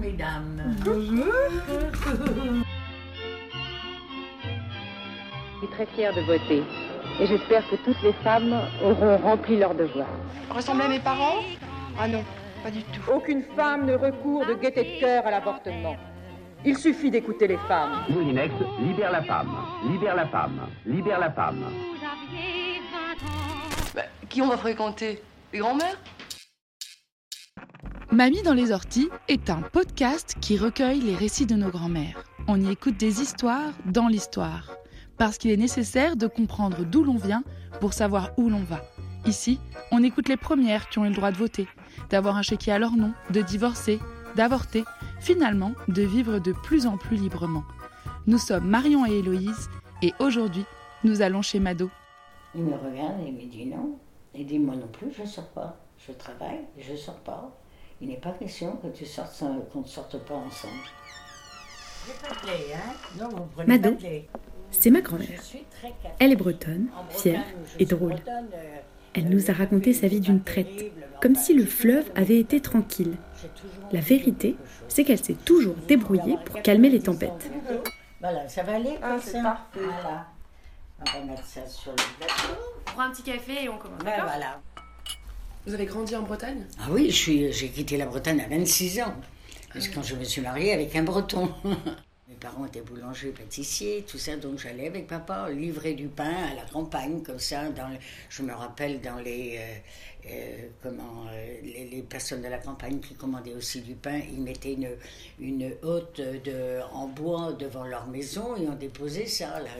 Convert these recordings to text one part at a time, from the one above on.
Bonjour mesdames. Je suis très fière de voter et j'espère que toutes les femmes auront rempli leur devoir. Ressembler à mes parents? Ah non, pas du tout. Aucune femme ne recourt de gaieté de cœur à l'avortement. Il suffit d'écouter les femmes. Moulinex libère la femme, libère la femme, libère la femme. Bah, qui on va fréquenter? Les grands-mères? Mamie dans les orties est un podcast qui recueille les récits de nos grands-mères. On y écoute des histoires dans l'histoire. Parce qu'il est nécessaire de comprendre d'où l'on vient pour savoir où l'on va. Ici, on écoute les premières qui ont eu le droit de voter, d'avoir un chéquier à leur nom, de divorcer, d'avorter, finalement de vivre de plus en plus librement. Nous sommes Marion et Héloïse et aujourd'hui, nous allons chez Mado. Il me regarde et me dit non. Il dit moi non plus, je sors pas. Je travaille, je sors pas. Il n'est pas question que tu sortes sans- qu'on ne sorte pas ensemble. hein Mado, c'est ma grand-mère. Elle est bretonne, fière et drôle. euh, Elle nous a raconté sa vie d'une traite, comme si le fleuve avait été tranquille. La vérité, c'est qu'elle s'est toujours débrouillée pour calmer les tempêtes. Voilà, ça va aller Ah, comme c'est ça parfait. Voilà. On va mettre ça sur le plateau. On prend un petit café et on commence. Ben voilà. Vous avez grandi en Bretagne? Ah oui, j'ai quitté la Bretagne à 26 ans. Parce que quand je me suis mariée avec un breton. Mes parents étaient boulangers, pâtissiers, tout ça, donc j'allais avec papa livrer du pain à la campagne, comme ça. Dans le- je me rappelle dans les, euh, euh, comment, euh, les, les personnes de la campagne qui commandaient aussi du pain, ils mettaient une, une hotte de, en bois devant leur maison et on déposait ça. Là.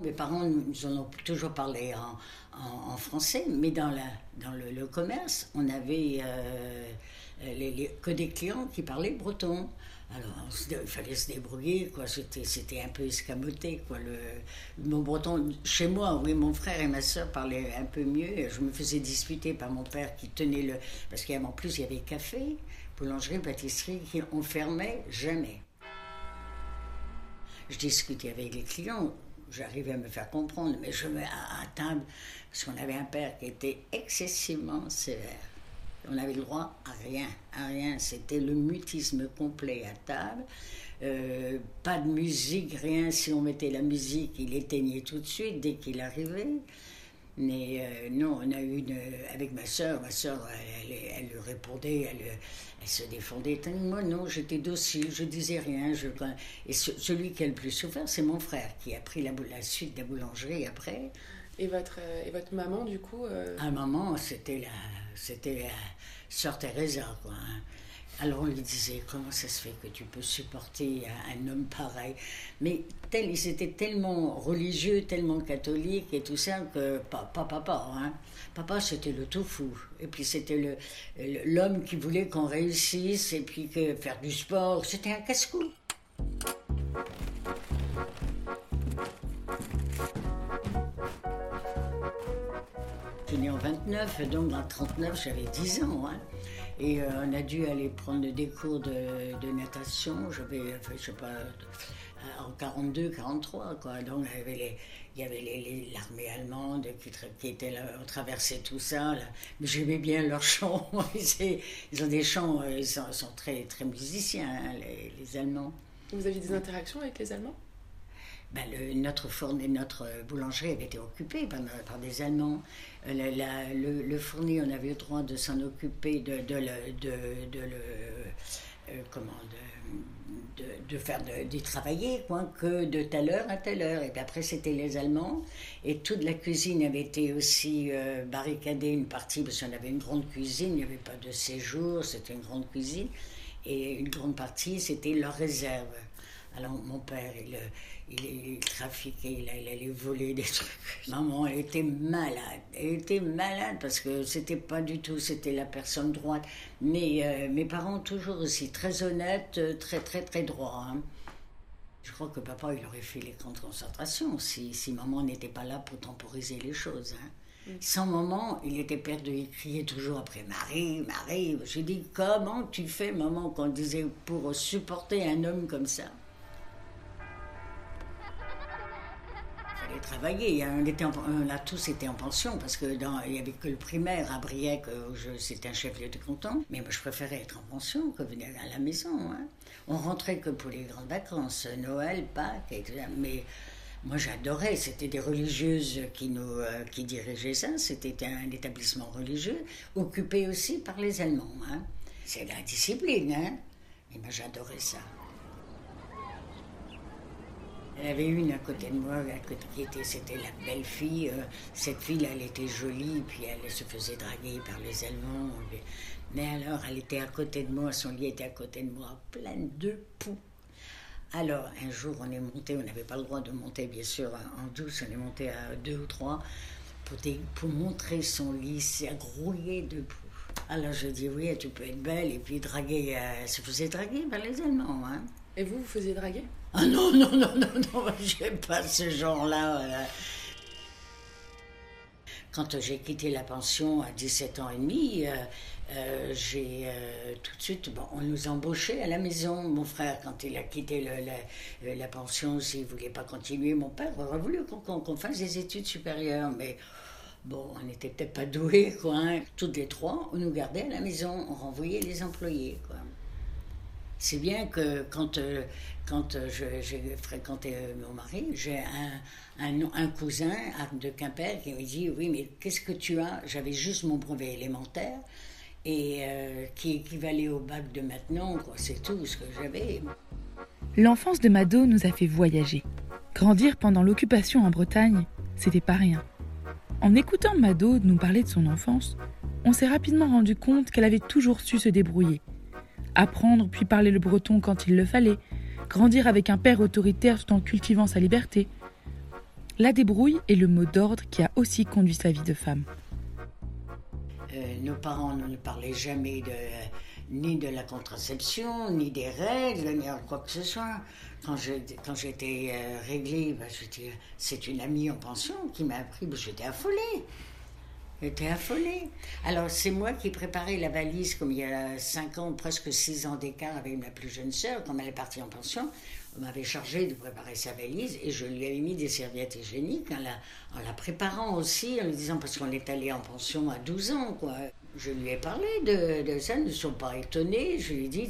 Mes parents nous en ont toujours parlé en, français, mais dans, le, commerce, on avait euh, que des clients qui parlaient breton. Alors, il fallait se débrouiller, quoi. C'était, un peu escamoté, quoi. Le, mon breton, chez moi, oui, mon frère et ma soeur parlaient un peu mieux. Je me faisais disputer par mon père qui tenait le. Parce qu'en plus, il y avait café, boulangerie, pâtisserie, qui on fermait jamais. Je discutais avec les clients, j'arrivais à me faire comprendre, mais je me à, table, parce qu'on avait un père qui était excessivement sévère. On avait le droit à rien, à rien. C'était le mutisme complet à table. Euh, pas de musique, rien. Si on mettait la musique, il éteignait tout de suite dès qu'il arrivait. Mais euh, non, on a eu une. Avec ma soeur, ma soeur, elle, elle, elle lui répondait, elle, elle se défendait. Moi, non, j'étais docile, je disais rien. Je, et ce- celui qui a le plus souffert, c'est mon frère, qui a pris la, suite de la boulangerie après. et votre, euh, et votre maman, du coup euh, À un moment, c'était la, c'était la sœur Teresa, quoi. hein. Alors on lui disait, comment ça se fait que tu peux supporter un, homme pareil? Mais tel, ils étaient tellement religieux, tellement catholiques et tout ça, que pas, papa, hein. Papa, c'était le tout fou. Et puis c'était le, le- l'homme qui voulait qu'on réussisse, et puis que faire du sport, c'était un casse-cou. Je suis née en 29, donc en 39, j'avais 10 ans. hein. Et euh, on a dû aller prendre des cours de, natation. J'avais, enfin, je sais pas, euh, en 42, 43, quoi. Donc il y avait les- il y avait l'armée allemande qui, qui était là, on traversait tout ça. Mais j'aimais bien leurs chants. Ils ont des chants, euh, ils sont, sont très, très musiciens, hein, les, les Allemands. Vous aviez des interactions avec les Allemands? Ben, notre fourni, notre boulangerie avait été occupée par, des Allemands. Euh, la- le, le fourni, on avait le droit de s'en occuper, de, de le, de, de euh, comment, de, faire d'y travailler, quoi, que de telle heure à telle heure. Et après, c'était les Allemands. Et toute la cuisine avait été aussi euh, barricadée, une partie, parce qu'on avait une grande cuisine, il n'y avait pas de séjour, c'était une grande cuisine. Et une grande partie, c'était leur réserve. Alors mon père, il, il, il trafiquait, il, il, allait voler des trucs. Maman, elle était malade. Elle était malade parce que c'était pas du tout, c'était la personne droite. Mais euh, mes parents, toujours aussi très honnêtes, euh, très, très, très droits. Hein. Je crois que papa, il aurait fait les camps de concentration si, si maman n'était pas là pour temporiser les choses. Hein. Sans maman, il était perdu. Il criait toujours après Marie, Marie. J'ai dit Comment tu fais, maman, qu'on disait pour supporter un homme comme ça? Il travailler. On, était on a tous été en pension parce qu'il n'y avait que le primaire à Briec, c'était un chef-lieu de canton. Mais moi, je préférais être en pension que venir à la maison. Hein. On rentrait que pour les grandes vacances, Noël, Pâques, et. Mais moi, j'adorais. C'était des religieuses qui nous euh, qui dirigeaient ça. C'était un établissement religieux occupé aussi par les Allemands. Hein. C'est la discipline, hein. Et moi, j'adorais ça. Elle avait une à côté de moi, à côté, qui était, c'était la belle fille. Euh, cette fille, elle était jolie, puis elle se faisait draguer par les Allemands. Mais alors, elle était à côté de moi, son lit était à côté de moi, pleine de poux. Alors, un jour, on est monté, on n'avait pas le droit de monter, bien sûr, en douce, on est monté à deux ou trois pour, pour montrer son lit, c'est grouillé de poux. Alors, je dis, oui, tu peux être belle, et puis draguer, elle se faisait draguer par les Allemands. Hein. Et vous, vous faisiez draguer? Ah non, non, non, non, non, j'aime pas ce genre-là. Voilà. Quand j'ai quitté la pension à 17 ans et demi, euh, euh, j'ai euh, tout de suite, bon, on nous embauchait à la maison. Mon frère, quand il a quitté la, pension, s'il ne voulait pas continuer, mon père aurait voulu qu'on qu fasse des études supérieures. Mais bon, on n'était peut-être pas doués, quoi. Hein. Toutes les trois, on nous gardait à la maison, on renvoyait les employés, quoi. C'est bien que quand, euh, quand j'ai fréquenté mon mari, j'ai un, un, un, cousin de Quimper qui me dit Oui, mais qu'est-ce que tu as? J'avais juste mon brevet élémentaire et euh, qui équivalait au bac de maintenant. C'est tout ce que j'avais. L'enfance de Mado nous a fait voyager. Grandir pendant l'occupation en Bretagne, c'était pas rien. En écoutant Mado nous parler de son enfance, on s'est rapidement rendu compte qu'elle avait toujours su se débrouiller. Apprendre puis parler le breton quand il le fallait, grandir avec un père autoritaire tout en cultivant sa liberté. La débrouille est le mot d'ordre qui a aussi conduit sa vie de femme. Euh, nos parents ne parlaient jamais de, ni de la contraception, ni des règles, ni quoi que ce soit. Quand j'étais euh, réglée, bah, c'est une amie en pension qui m'a appris, bah, j'étais affolée. J'étais affolée. Alors, c'est moi qui préparais la valise, comme il y a 5 ans, presque 6 ans d'écart avec ma plus jeune sœur, quand elle est partie en pension. On m'avait chargé de préparer sa valise et je lui avais mis des serviettes hygiéniques en la, préparant aussi, en lui disant, parce qu'on est allé en pension à 12 ans, quoi. Je lui ai parlé de, de ça, ils ne sont pas étonnés. Je lui ai dit,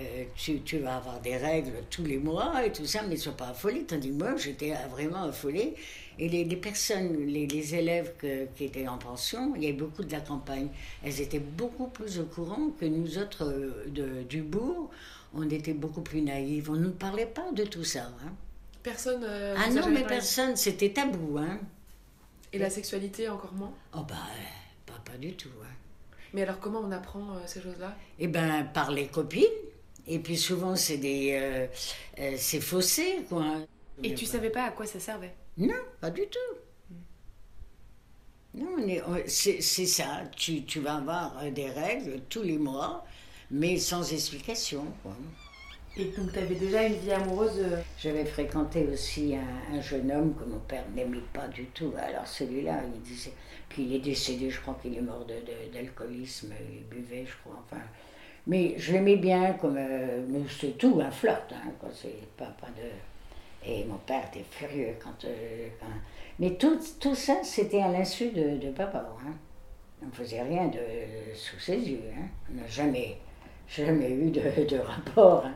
euh, tu, tu, vas avoir des règles tous les mois et tout ça, mais ils ne sont pas affolés. Tandis que moi, j'étais vraiment affolée. Et les, les personnes, les, les élèves que, qui étaient en pension, il y avait beaucoup de la campagne. Elles étaient beaucoup plus au courant que nous autres euh, de, du bourg. On était beaucoup plus naïfs. On ne nous parlait pas de tout ça. Hein. Personne. Euh, ah non, mais personne. C'était tabou. Hein. Et la sexualité encore moins? Oh, bah, pas, pas du tout. Hein. Mais alors, comment on apprend euh, ces choses-là? Eh ben, par les copines. Et puis souvent, c'est des. Euh, c'est faussé, quoi. Et tu pas. savais pas à quoi ça servait? Non, pas du tout. Non, c'est ça. Tu, tu, vas avoir des règles tous les mois, mais sans explication, quoi. Et donc, tu avais déjà une vie amoureuse J'avais fréquenté aussi un, un, jeune homme que mon père n'aimait pas du tout. Alors, celui-là, il disait qu'il est décédé, je crois qu'il est mort d'alcoolisme, il buvait, je crois. Enfin, mais je l'aimais bien, comme. Euh, mais c'est tout, un flirt, hein, quoi. C'est pas, pas de. Et mon père était furieux quand. Euh, quand... Mais tout, tout ça, c'était à l'insu de, de, papa. Hein. On ne faisait rien de, sous ses yeux. Hein. On n'a jamais, jamais eu de, de rapport. Hein.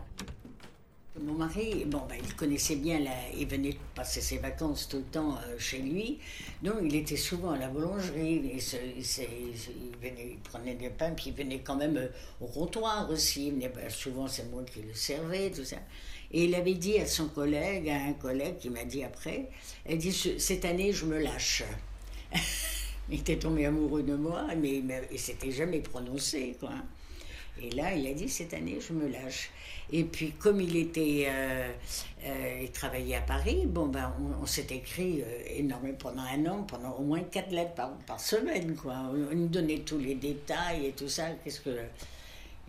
Mon mari, bon, ben, il connaissait bien, il venait passer ses vacances tout le temps euh, chez lui, donc il était souvent à la boulangerie, il, il, prenait des pains, puis il venait quand même euh, au comptoir aussi, ben, souvent c'est moi qui le servais, tout ça. Et il avait dit à son collègue, à un collègue qui m'a dit après, elle dit, cette année je me lâche. il était tombé amoureux de moi, mais il s'était jamais prononcé, quoi. Et là, il a dit cette année, je me lâche. Et puis, comme il était, euh, euh, il travaillait à Paris, bon ben, on, s'est écrit euh, énormément pendant un an, pendant au moins quatre lettres par, par semaine, quoi. On, nous donnait tous les détails et tout ça. Qu'est-ce que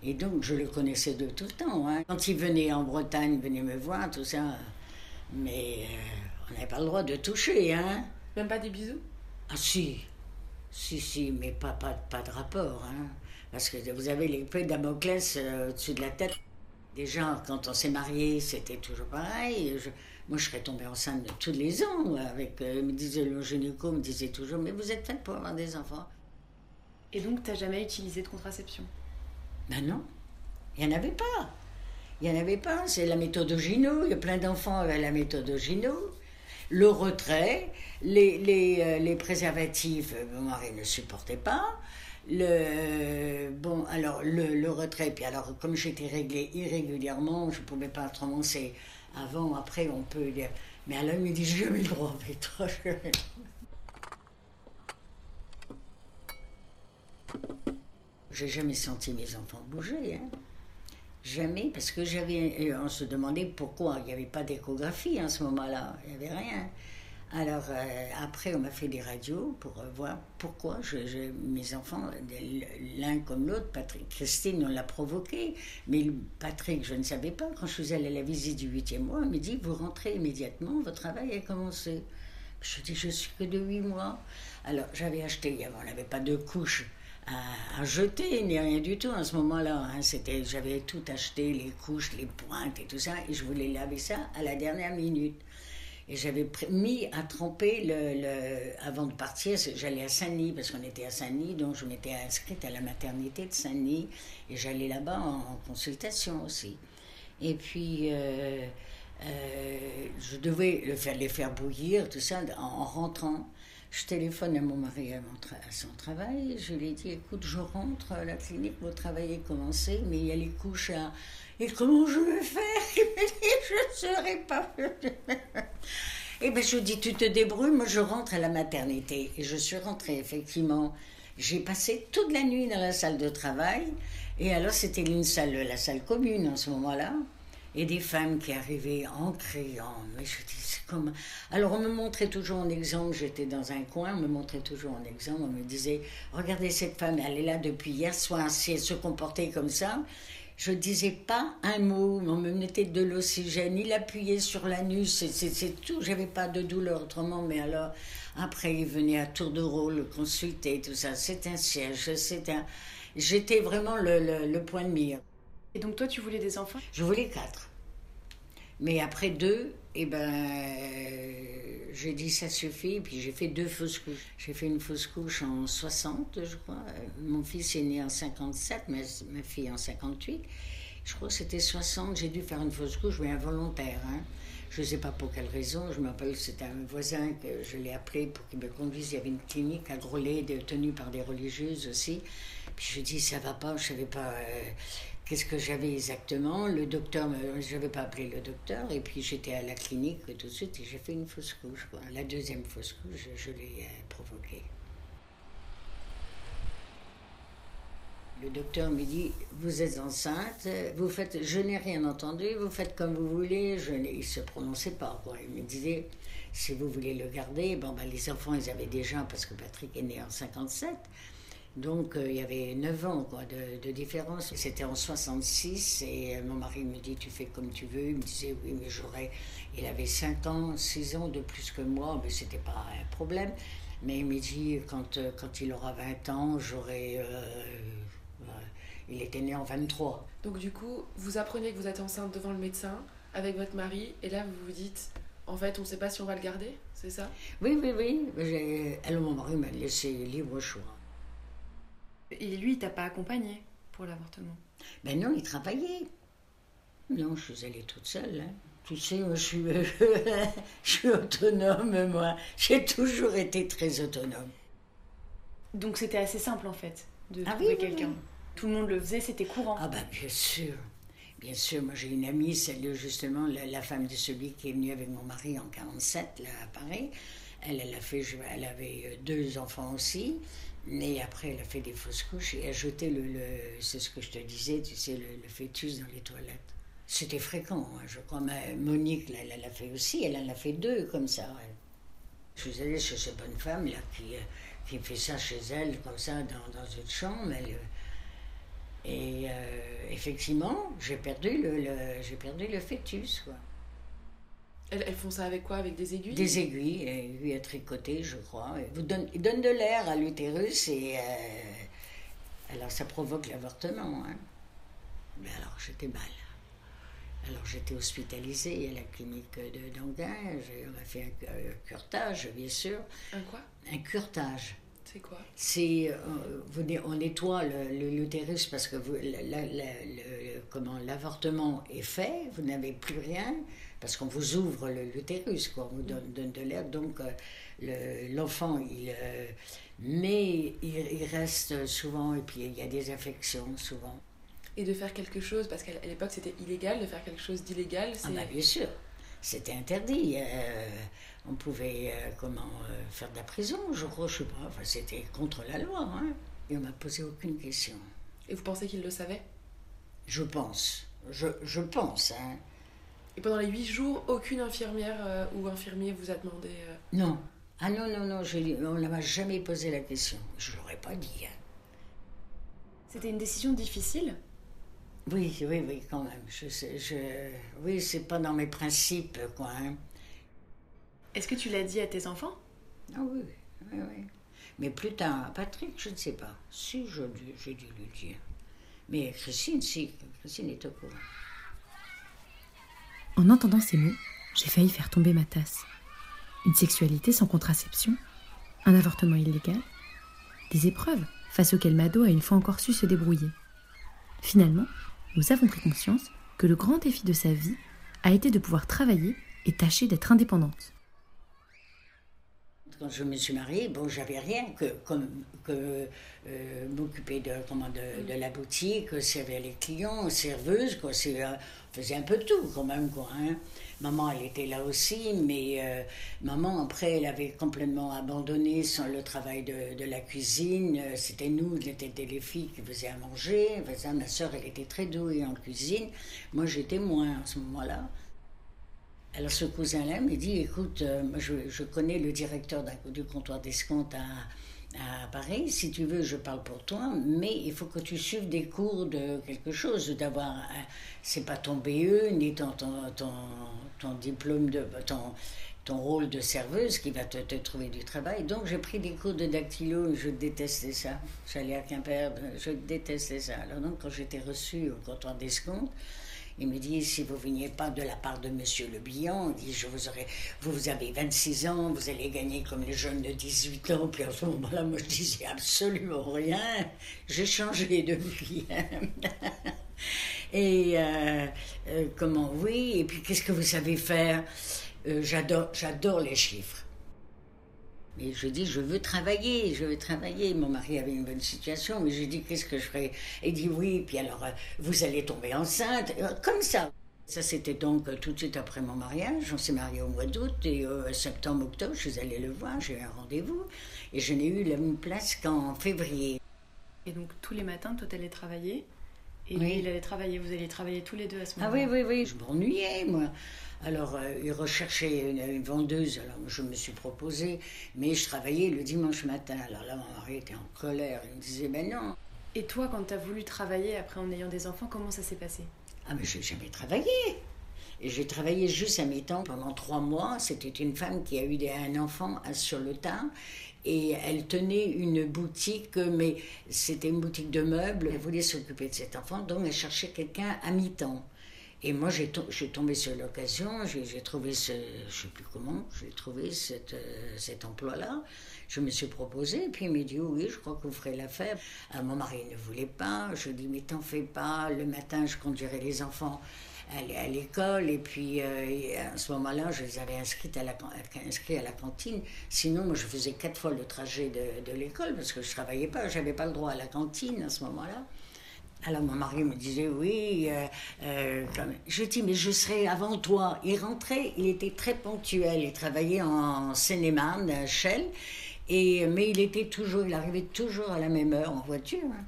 et donc, je le connaissais de tout le temps. Hein. Quand il venait en Bretagne, il venait me voir, tout ça. Mais on n'avait pas le droit de toucher, hein. Même pas des bisous? Ah si, si, si, mais pas, pas, pas de rapport, hein. Parce que vous avez l'épée Damoclès euh, au-dessus de la tête. Déjà, quand on s'est marié, c'était toujours pareil. moi, je serais tombée enceinte de tous les ans. Avec, euh, me disait, le gynéco me disait toujours, mais vous êtes faite pour avoir des enfants. Et donc, tu n'as jamais utilisé de contraception? Ben non, il n'y en avait pas. Il n'y en avait pas. C'est la méthode Gino. Il y a plein d'enfants avec la méthode Gino. Le retrait, les, les, euh, préservatifs, mon mari ne supportait pas le bon alors le, le, retrait puis alors comme j'étais réglée irrégulièrement je pouvais pas c'est avant après on peut dire mais alors il me dit j'ai jamais le droit mais toi j'ai jamais senti mes enfants bouger hein. jamais parce que j'avais on se demandait pourquoi il n'y avait pas d'échographie en ce moment-là il n'y avait rien alors euh, après, on m'a fait des radios pour euh, voir pourquoi mes enfants, l'un comme l'autre, Patrick, Christine, on l'a provoqué, mais Patrick, je ne savais pas. Quand je suis allée à la visite du huitième mois, il me dit vous rentrez immédiatement, votre travail a commencé. Je dis je suis que de huit mois. Alors j'avais acheté, on n'avait pas de couches. À, jeter, ni rien du tout en ce moment-là. Hein. C'était, j'avais tout acheté, les couches, les pointes et tout ça, et je voulais laver ça à la dernière minute. Et j'avais mis à tremper le, avant de partir, j'allais à Saint-Denis parce qu'on était à Saint-Denis, donc je m'étais inscrite à la maternité de Saint-Denis et j'allais là-bas en, consultation aussi. Et puis euh, euh, je devais le faire, les faire bouillir, tout ça, en, rentrant. Je téléphone à mon mari à, son travail. Je lui ai dit écoute, je rentre à la clinique, mon travail est commencé, mais il y a les couches et comment je vais faire? Il me dit, je ne serai pas. Et bien, je dis, tu te débrouilles, moi je rentre à la maternité. Et je suis rentrée, effectivement. J'ai passé toute la nuit dans la salle de travail. Et alors, c'était une salle, la salle commune en ce moment-là. Et des femmes qui arrivaient en criant. Mais je dis, c'est comme. Alors, on me montrait toujours en exemple, j'étais dans un coin, on me montrait toujours en exemple, on me disait, regardez cette femme, elle est là depuis hier soir, si elle se comportait comme ça, je disais pas un mot, on me mettait de l'oxygène, il appuyait sur l'anus, c'est tout, j'avais pas de douleur autrement, mais alors après il venait à tour de rôle consulter, tout ça, c'est un siège, c'est un... J'étais vraiment le, le point de mire. Et donc toi tu voulais des enfants? Je voulais quatre. Mais après deux, eh ben, j'ai dit ça suffit, puis j'ai fait deux fausses couches. J'ai fait une fausse couche en 60, je crois. Mon fils est né en 57, ma, ma fille en 58. Je crois que c'était 60, j'ai dû faire une fausse couche, mais involontaire. Hein. Je ne sais pas pour quelle raison. Je m'appelle, c'était un voisin que je l'ai appelé pour qu'il me conduise. Il y avait une clinique à Grolet, tenue par des religieuses aussi. Puis je dis, ça va pas, je savais pas. Euh, Qu'est-ce que j'avais exactement? Le docteur, je n'avais pas appelé le docteur, et puis j'étais à la clinique tout de suite et j'ai fait une fausse couche. La deuxième fausse couche, je, l'ai euh, provoquée. Le docteur me dit Vous êtes enceinte, vous faites, je n'ai rien entendu, vous faites comme vous voulez. Il ne se prononçait pas. Il me disait Si vous voulez le garder, bon, ben, les enfants, ils avaient déjà, parce que Patrick est né en 57. Donc euh, il y avait 9 ans quoi, de, différence. C'était en 66 et euh, mon mari me dit tu fais comme tu veux. Il me disait oui mais j'aurais... Il avait 5 ans, 6 ans de plus que moi, mais c'était pas un problème. Mais il me dit quand, euh, quand il aura 20 ans, j'aurai... il était né en 23. Donc du coup, vous apprenez que vous êtes enceinte devant le médecin avec votre mari et là vous vous dites en fait on ne sait pas si on va le garder, c'est ça? Oui, oui, oui. Alors mon mari m'a laissé libre choix. Et lui, il t'a pas accompagné pour l'avortement? Ben non, il travaillait. Non, je suis allée toute seule. Hein. Tu sais, je suis, je suis autonome, moi. J'ai toujours été très autonome. Donc c'était assez simple, en fait, de ah trouver quelqu'un. Tout le monde le faisait, c'était courant. Ah ben bien sûr. Bien sûr, moi j'ai une amie, celle justement, la, femme de celui qui est venu avec mon mari en 47, là, à Paris. Elle, elle, a fait, elle avait euh, deux enfants aussi. Et après, elle a fait des fausses couches et a jeté le, c'est ce que je te disais, tu sais, le, fœtus dans les toilettes. C'était fréquent, hein, je crois. Mais Monique, elle l'a fait aussi, elle en a fait deux comme ça. Je suis allée chez cette bonne femme là qui, euh, qui fait ça chez elle, comme ça, dans, dans une chambre. Elle, et euh, effectivement, j'ai perdu le, j'ai perdu le fœtus, quoi. Elles, font ça avec quoi? Avec des aiguilles? Des aiguilles, aiguilles à tricoter, je crois. Vous donne, ils donnent de l'air à l'utérus et euh, alors ça provoque l'avortement. Hein. Mais alors j'étais mal. Alors j'étais hospitalisée à la clinique de d'Anguin. On m'a fait un, un, curtage, bien sûr. Un quoi? Un curtage. C'est quoi? C'est euh, on nettoie l'utérus parce que vous, comment l'avortement est fait, vous n'avez plus rien parce qu'on vous ouvre l'utérus, quoi, on vous donne, donne de l'air, donc euh, l'enfant il euh, mais il, reste souvent et puis il y a des infections souvent. Et de faire quelque chose parce qu'à l'époque c'était illégal de faire quelque chose d'illégal. Ah bah bien sûr, c'était interdit on pouvait euh, comment euh, faire de la prison, je crois, je sais pas. Enfin, c'était contre la loi. Hein. Et on m'a posé aucune question. Et vous pensez qu'il le savait? Je pense. Je, je pense. Hein. Et pendant les huit jours, aucune infirmière euh, ou infirmier vous a demandé Non. Ah non, non, non, on ne m'a jamais posé la question. Je l'aurais pas dit. Hein. C'était une décision difficile? Oui, oui, oui, quand même. Je, je, oui, c'est pas dans mes principes, quoi. Hein. Est-ce que tu l'as dit à tes enfants? Ah oui, oui, oui. Mais plus tard, Patrick, je ne sais pas. Si, j'ai dû lui dire. Mais Christine, si, Christine est au courant. En entendant ces mots, j'ai failli faire tomber ma tasse. Une sexualité sans contraception Un avortement illégal Des épreuves face auxquelles Mado a une fois encore su se débrouiller. Finalement, nous avons pris conscience que le grand défi de sa vie a été de pouvoir travailler et tâcher d'être indépendante quand je me suis mariée, j'avais rien que, euh, m'occuper de, la boutique, servir les clients, serveuse, quoi. Euh, faisait un peu tout quand même, quoi. Hein. Maman, elle était là aussi, mais euh, maman, après, elle avait complètement abandonné son, le travail de, de la cuisine. C'était nous, c'était les filles qui faisaient à manger. Enfin, ma soeur, elle était très douée en cuisine. Moi, j'étais moins à ce moment-là. Alors ce cousin-là me dit, écoute, euh, je, connais le directeur du comptoir d'escompte à, à, Paris, si tu veux, je parle pour toi, mais il faut que tu suives des cours de quelque chose, d'avoir, c'est pas ton BE, ni ton, ton, diplôme, de, ton, ton rôle de serveuse qui va te, te trouver du travail. Donc j'ai pris des cours de dactylo, je détestais ça. J'allais à Quimper, je détestais ça. Alors donc quand j'étais reçue au comptoir d'escompte, il me dit, si vous veniez pas de la part de Monsieur Le Bihan, dit, je vous aurais, vous, avez 26 ans, vous allez gagner comme les jeunes de 18 ans. Puis à ce moment-là, moi, je disais absolument rien. J'ai changé de vie. et euh, euh, comment, oui, et puis qu'est-ce que vous savez faire? Euh, j'adore les chiffres. Et je dis, je veux travailler, je veux travailler. Mon mari avait une bonne situation, mais je dis, qu'est-ce que je ferais? Il dit, oui, puis alors, euh, vous allez tomber enceinte, euh, comme ça. Ça, c'était donc euh, tout de suite après mon mariage. On s'est marié au mois d'août et septembre, octobre, je suis allée le voir, j'ai eu un rendez-vous et je n'ai eu la même place qu'en février. Et donc, tous les matins, toi, allais travailler et lui, il allait travailler. Vous alliez travailler tous les deux à ce moment-là Ah oui, oui, oui. Je m'ennuyais, moi. Alors, euh, il recherchait une, vendeuse, alors je me suis proposée, mais je travaillais le dimanche matin. Alors là, mon mari était en colère, il me disait, ben non. Et toi, quand tu as voulu travailler après en ayant des enfants, comment ça s'est passé? Ah, mais j'ai jamais travaillé. Et j'ai travaillé juste à mi-temps pendant trois mois. C'était une femme qui a eu un enfant sur le tas. Et elle tenait une boutique, mais c'était une boutique de meubles. Elle voulait s'occuper de cet enfant, donc elle cherchait quelqu'un à mi-temps. Et moi, j'ai tombé sur l'occasion, j'ai trouvé ce, je sais plus comment, j'ai trouvé cette, euh, cet emploi-là. Je me suis proposé, et puis il m'a dit oui, je crois que vous ferez l'affaire. mon mari ne voulait pas. Je dis mais t'en fais pas. Le matin, je conduirais les enfants à l'école, et puis euh, à ce moment-là, je les avais inscrites à la, inscrits à la cantine. Sinon, moi, je faisais quatre fois le trajet de, de l'école parce que je travaillais pas, j'avais pas le droit à la cantine à ce moment-là. Alors mon mari me disait oui. Euh, euh, je dis mais je serai avant toi. Il rentrait, il était très ponctuel. Il travaillait en Seine-et-Marne, Shell. Et, mais il était toujours, il arrivait toujours à la même heure en voiture. hein.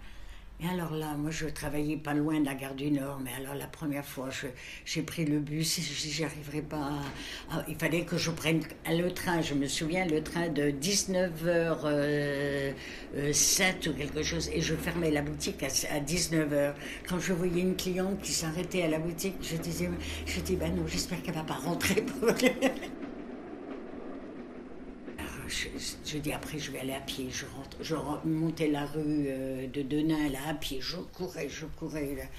Et alors là, moi, je travaillais pas loin de la gare du Nord, mais alors la première fois, j'ai pris le bus je dis, j'y arriverai pas. à- il fallait que je prenne le train, je me souviens, le train de 19h07 ou quelque chose, et je fermais la boutique à, à 19h. Quand je voyais une cliente qui s'arrêtait à la boutique, je disais, je dis, ben non, j'espère qu'elle va pas rentrer. Alors, je, dis après je vais aller à pied. Je rentre, je montais la rue euh, de Denain là à pied. Je courais, je courais.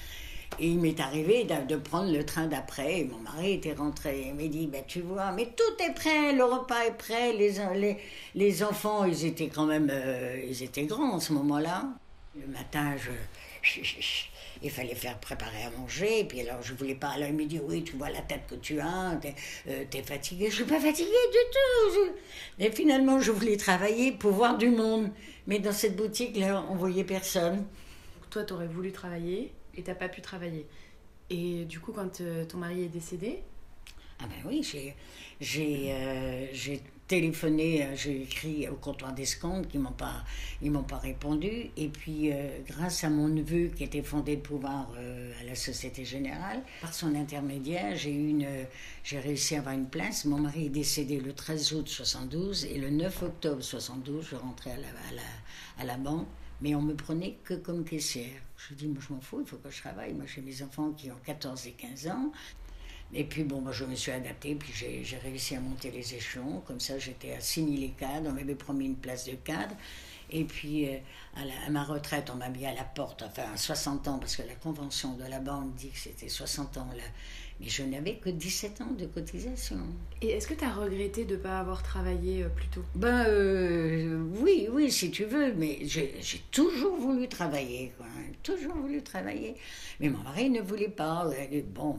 Et il m'est arrivé de, prendre le train d'après. Mon mari était rentré. Il m'a dit ben, Tu vois, mais tout est prêt, le repas est prêt. Les, les, les enfants, ils étaient quand même euh, ils étaient grands en ce moment-là. Le matin, je. Il fallait faire préparer à manger, et puis alors je voulais pas. Alors il me dit Oui, tu vois la tête que tu as, t'es euh, t'es fatigué. Je suis pas fatiguée du tout. Et finalement, je voulais travailler pour voir du monde. Mais dans cette boutique-là, on voyait personne. Toi, t'aurais voulu travailler et t'as pas pu travailler. Et du coup, quand euh, ton mari est décédé, Ah ben oui, j'ai, j'ai, euh, j'ai téléphoné, euh, j'ai écrit au comptoir d'escompte, qui m'ont pas, ils m'ont pas répondu. Et puis, euh, grâce à mon neveu qui était fondé de pouvoir euh, à la Société Générale, par son intermédiaire, j'ai une, j'ai réussi à avoir une place. Mon mari est décédé le 13 août 72 et le 9 octobre 72, je rentrais à la, à la, à la banque. Mais on me prenait que comme caissière. Je dis, moi je m'en fous, il faut que je travaille. Moi j'ai mes enfants qui ont 14 et 15 ans. Et puis bon, moi, je me suis adaptée, puis j'ai réussi à monter les échelons. Comme ça, j'étais à 6000 cadres, on m'avait promis une place de cadre. Et puis, euh, à, la- à ma retraite, on m'a mis à la porte, enfin à 60 ans, parce que la convention de la banque dit que c'était 60 ans là. Mais je n'avais que 17 ans de cotisation. et est-ce que t'as regretté de pas avoir travaillé euh, plus tôt? Ben euh, oui, oui, si tu veux, mais j'ai toujours voulu travailler, quoi, hein, toujours voulu travailler. Mais mon mari ne voulait pas. Bon,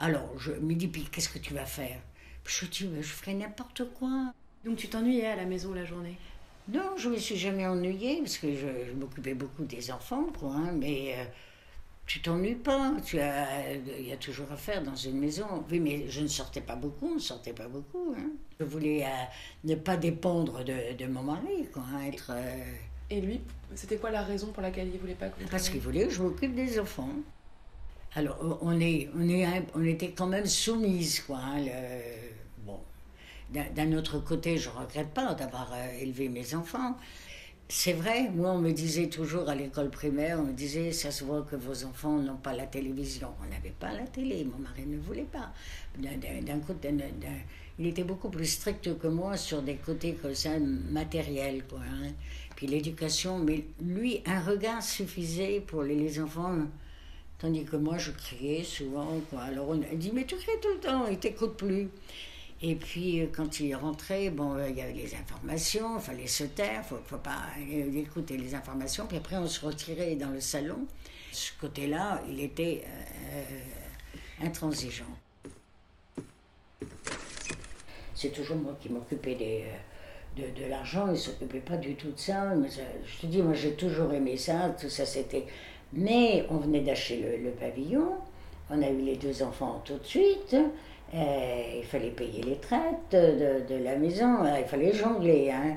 alors je me dis, puis qu'est-ce que tu vas faire? Je dis, je ferai n'importe quoi. Donc tu t'ennuyais à la maison la journée? Non, je me suis jamais ennuyée parce que je, je m'occupais beaucoup des enfants, quoi. hein, mais euh, tu t'ennuies pas. Tu as, il y a toujours à faire dans une maison. Oui, mais je ne sortais pas beaucoup. On ne sortait pas beaucoup. hein. Je voulais euh, ne pas dépendre de, de mon mari, quoi. hein, être, euh, Et lui, c'était quoi la raison pour laquelle il voulait pas que parce qu'il voulait que je m'occupe des enfants. Alors, on, est, on, est, on était quand même soumise, quoi. hein, bon, d'un autre côté, je ne regrette pas d'avoir euh, élevé mes enfants. C'est vrai, moi, on me disait toujours à l'école primaire, on me disait, ça se voit que vos enfants n'ont pas la télévision. On n'avait pas la télé, mon mari ne voulait pas. D'un- côté, il était beaucoup plus strict que moi sur des côtés comme ça, matériels, quoi. hein. Puis l'éducation, mais lui, un regard suffisait pour les enfants. Tandis que moi, je criais souvent. Quoi. Alors on a dit, mais tu cries tout le temps, il t'écoute plus. Et puis, euh, quand il rentrait, bon, euh, il y avait les informations, il fallait se taire, il faut, faut pas écouter les informations. Puis après, on se retirait dans le salon. Ce côté-là, il était euh, intransigeant. C'est toujours moi qui m'occupais des, de, de l'argent, il ne s'occupait pas du tout de ça- Je te dis, moi j'ai toujours aimé ça, tout ça c'était. Mais on venait d'acheter le, pavillon, on a eu les deux enfants tout de suite, euh, il fallait payer les traites de, la maison, euh, il fallait jongler. Hein.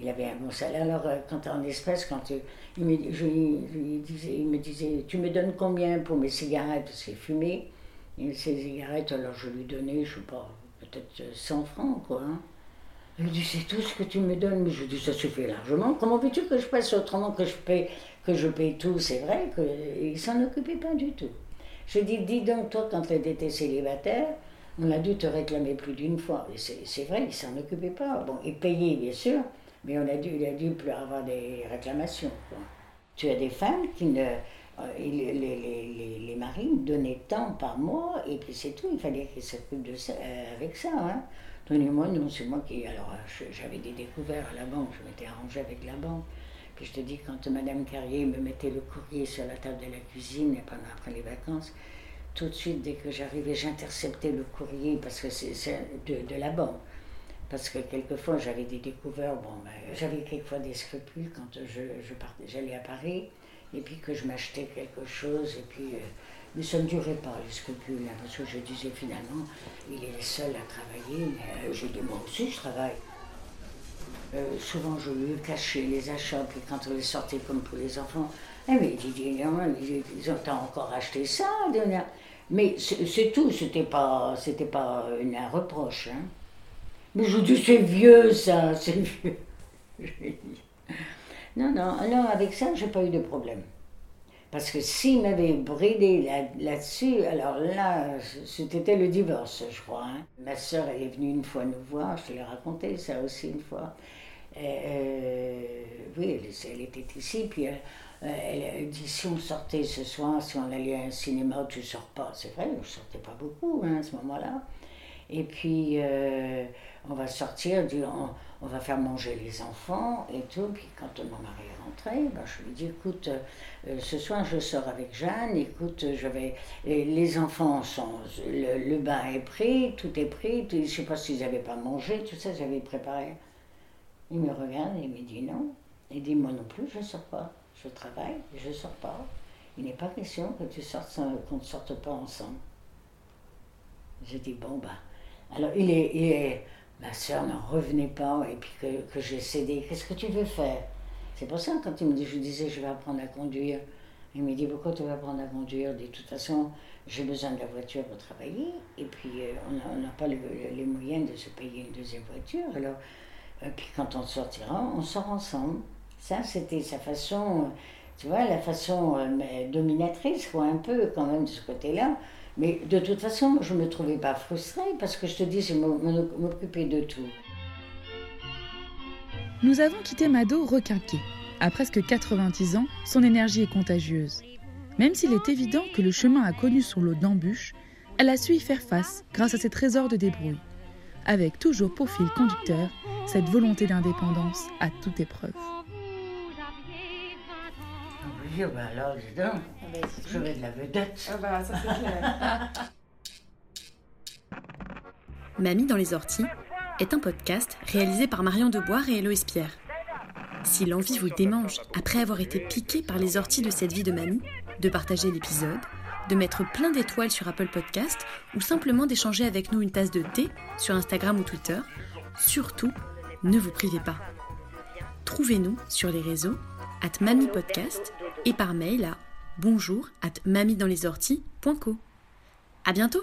Il avait un bon salaire. Alors, euh, quand en espèce, quand il, me, je disais, il me disait Tu me donnes combien pour mes cigarettes Parce qu'il fumait. Et ses cigarettes, alors je lui donnais, je sais pas, peut-être euh, 100 francs, quoi. hein. Il me dit, c'est tout ce que tu me donnes. Mais je dis, ça suffit largement. Comment veux-tu que je passe autrement que je paye, que je paye tout C'est vrai qu'il ne s'en occupait pas du tout. Je dis, dis donc, toi, quand tu étais célibataire, on a dû te réclamer plus d'une fois. C'est vrai, il s'en occupait pas. Bon, il payait, bien sûr, mais on a dû, il a dû plus avoir des réclamations. Tu as des femmes qui ne. euh, les, les, les, maris donnaient tant par mois, et puis c'est tout, il fallait qu'ils s'occupent de ça, euh, avec ça. Hein. Donnez-moi, non, c'est moi qui. Alors, euh, j'avais des découverts à la banque, je m'étais arrangé avec la banque. Puis je te dis, quand Madame Carrier me mettait le courrier sur la table de la cuisine, pendant après les vacances, tout de suite, dès que j'arrivais, j'interceptais le courrier parce que c'est de, la banque. Parce que quelquefois, j'avais des découvertes. Ben, j'avais quelquefois des scrupules quand je, je partais, j'allais à Paris, et puis que je m'achetais quelque chose, et puis. euh, mais ça ne durait pas, les scrupules, hein, parce que je disais finalement, il est le seul à travailler, mais euh, j'ai dit, moi aussi, je travaille. Euh, souvent, je lui cachais les achats, puis quand on les sortait comme pour les enfants, eh mais il non, ils ont encore acheté ça Mais c'est tout, c'était pas, c'était pas un reproche. Hein. Mais je dis, c'est vieux ça, c'est vieux. non, non, non, avec ça, j'ai pas eu de problème. Parce que s'il m'avait bridé là-dessus, alors là, c'était le divorce, je crois. Hein. Ma soeur, elle est venue une fois nous voir, je te l'ai raconté ça aussi une fois. Euh, oui, elle, était ici, puis elle, elle, dit si on sortait ce soir, si on allait à un cinéma, tu sors pas. C'est vrai, je ne sortais pas beaucoup hein, à ce moment-là. Et puis, euh, on va sortir, on, on, va faire manger les enfants et tout. Puis quand mon mari est rentré, ben, je lui dis, écoute, euh, ce soir je sors avec Jeanne, écoute, je vais... les enfants sont... Le, bain est pris, tout est pris, je ne sais pas s'ils n'avaient pas mangé, tout ça, j'avais préparé. Il me regarde et il me dit non. Il dit, moi non plus, je ne sors pas. Je travaille, je ne sors pas. Il n'est pas question que tu sortes qu'on ne sorte pas ensemble. J'ai dit, bon, bah. Alors, il est, ma soeur n'en revenait pas, et puis que, que j'ai cédé. Qu'est-ce que tu veux faire? C'est pour ça, quand il me dit, je disais, je vais apprendre à conduire. Il me dit, pourquoi tu vas apprendre à conduire? De toute façon, j'ai besoin de la voiture pour travailler, et puis euh, on n'a pas les moyens de se payer une deuxième voiture. Alors, euh, puis quand on sortira, on sort ensemble. Ça, c'était sa façon, tu vois, la façon euh, dominatrice, quoi, un peu quand même de ce côté-là. Mais de toute façon, je ne me trouvais pas frustrée parce que je te dis, c'est m'occuper de tout. Nous avons quitté Mado requinqué. À presque 90 ans, son énergie est contagieuse. Même s'il est évident que le chemin a connu son lot d'embûches, elle a su y faire face grâce à ses trésors de débrouille. Avec toujours pour fil conducteur cette volonté d'indépendance à toute épreuve. Ben alors, donc, ah ben, je vais de la vedette. Ah bah, ça c'est clair. Mamie dans les orties est un podcast réalisé par Marion Deboire et Héloïse Pierre. Si l'envie vous démange, après avoir été piqué par les orties de cette vie de mamie, de partager l'épisode, de mettre plein d'étoiles sur Apple Podcast ou simplement d'échanger avec nous une tasse de thé sur Instagram ou Twitter, surtout, ne vous privez pas. Trouvez-nous sur les réseaux at mamipodcast et par mail à bonjour at mamiedanslеsorties.co. À bientôt!